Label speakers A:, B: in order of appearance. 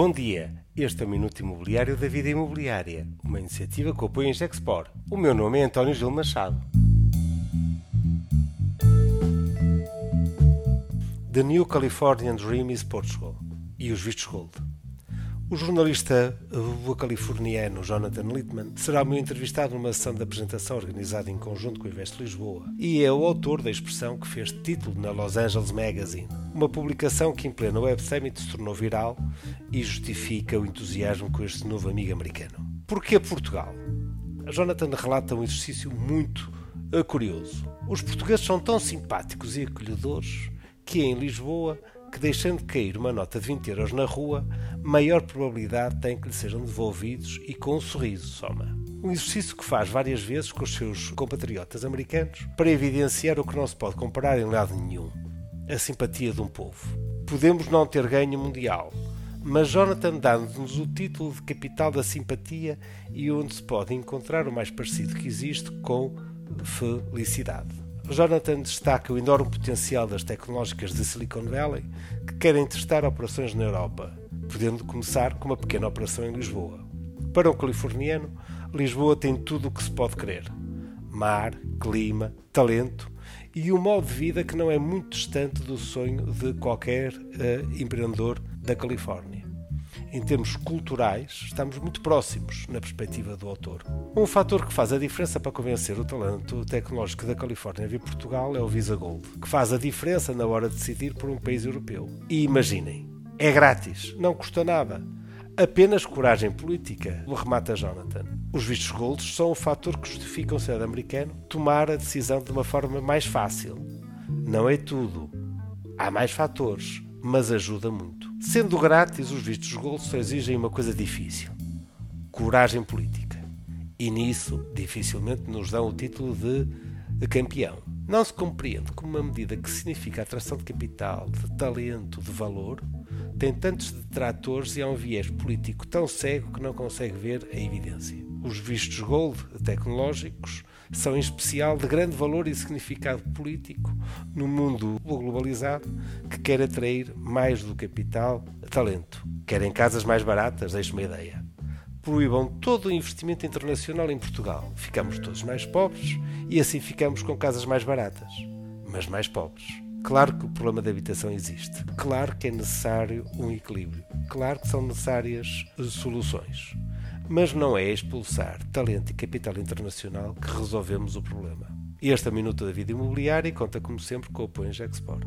A: Bom dia, este é o Minuto Imobiliário da Vida Imobiliária, uma iniciativa que apoia a Gexpor. O meu nome é António Gil Machado. The New Californian Dream is Portugal e os vistos gold. O jornalista californiano Jonathan Littman será o meu entrevistado numa sessão de apresentação organizada em conjunto com o Invest Lisboa e é o autor da expressão que fez título na Los Angeles Magazine, uma publicação que em pleno Web Summit se tornou viral e justifica o entusiasmo com este novo amigo americano. Porquê Portugal? A Jonathan relata um exercício muito eh, curioso. Os portugueses são tão simpáticos e acolhedores que em Lisboa que deixando cair uma nota de 20 euros na rua, maior probabilidade tem que lhe sejam devolvidos e com um sorriso soma. Um exercício que faz várias vezes com os seus compatriotas americanos para evidenciar o que não se pode comparar em lado nenhum: a simpatia de um povo. Podemos não ter ganho mundial, mas Jonathan dá-nos o título de capital da simpatia e onde se pode encontrar o mais parecido que existe com felicidade. Jonathan destaca o enorme potencial das tecnológicas de Silicon Valley que querem testar operações na Europa, podendo começar com uma pequena operação em Lisboa. Para um californiano, Lisboa tem tudo o que se pode querer: mar, clima, talento e um modo de vida que não é muito distante do sonho de qualquer uh, empreendedor da Califórnia em termos culturais, estamos muito próximos na perspectiva do autor. Um fator que faz a diferença para convencer o talento tecnológico da Califórnia a vir Portugal é o Visa Gold, que faz a diferença na hora de decidir por um país europeu. E imaginem, é grátis, não custa nada. Apenas coragem política, remata Jonathan. Os vistos gold são o fator que justifica um cidadão americano tomar a decisão de uma forma mais fácil. Não é tudo. Há mais fatores, mas ajuda muito. Sendo grátis, os vistos gold só exigem uma coisa difícil: coragem política. E nisso, dificilmente nos dão o título de campeão. Não se compreende como uma medida que significa atração de capital, de talento, de valor, tem tantos detratores e há um viés político tão cego que não consegue ver a evidência. Os vistos gold tecnológicos são em especial de grande valor e significado político no mundo globalizado que quer atrair mais do capital talento. Querem casas mais baratas, deixe-me uma ideia. Proíbam todo o investimento internacional em Portugal. Ficamos todos mais pobres e assim ficamos com casas mais baratas, mas mais pobres. Claro que o problema da habitação existe. Claro que é necessário um equilíbrio. Claro que são necessárias soluções mas não é expulsar talento e capital internacional que resolvemos o problema. Este é o Minuto da Vida Imobiliária e conta como sempre com o apoio em Gexport.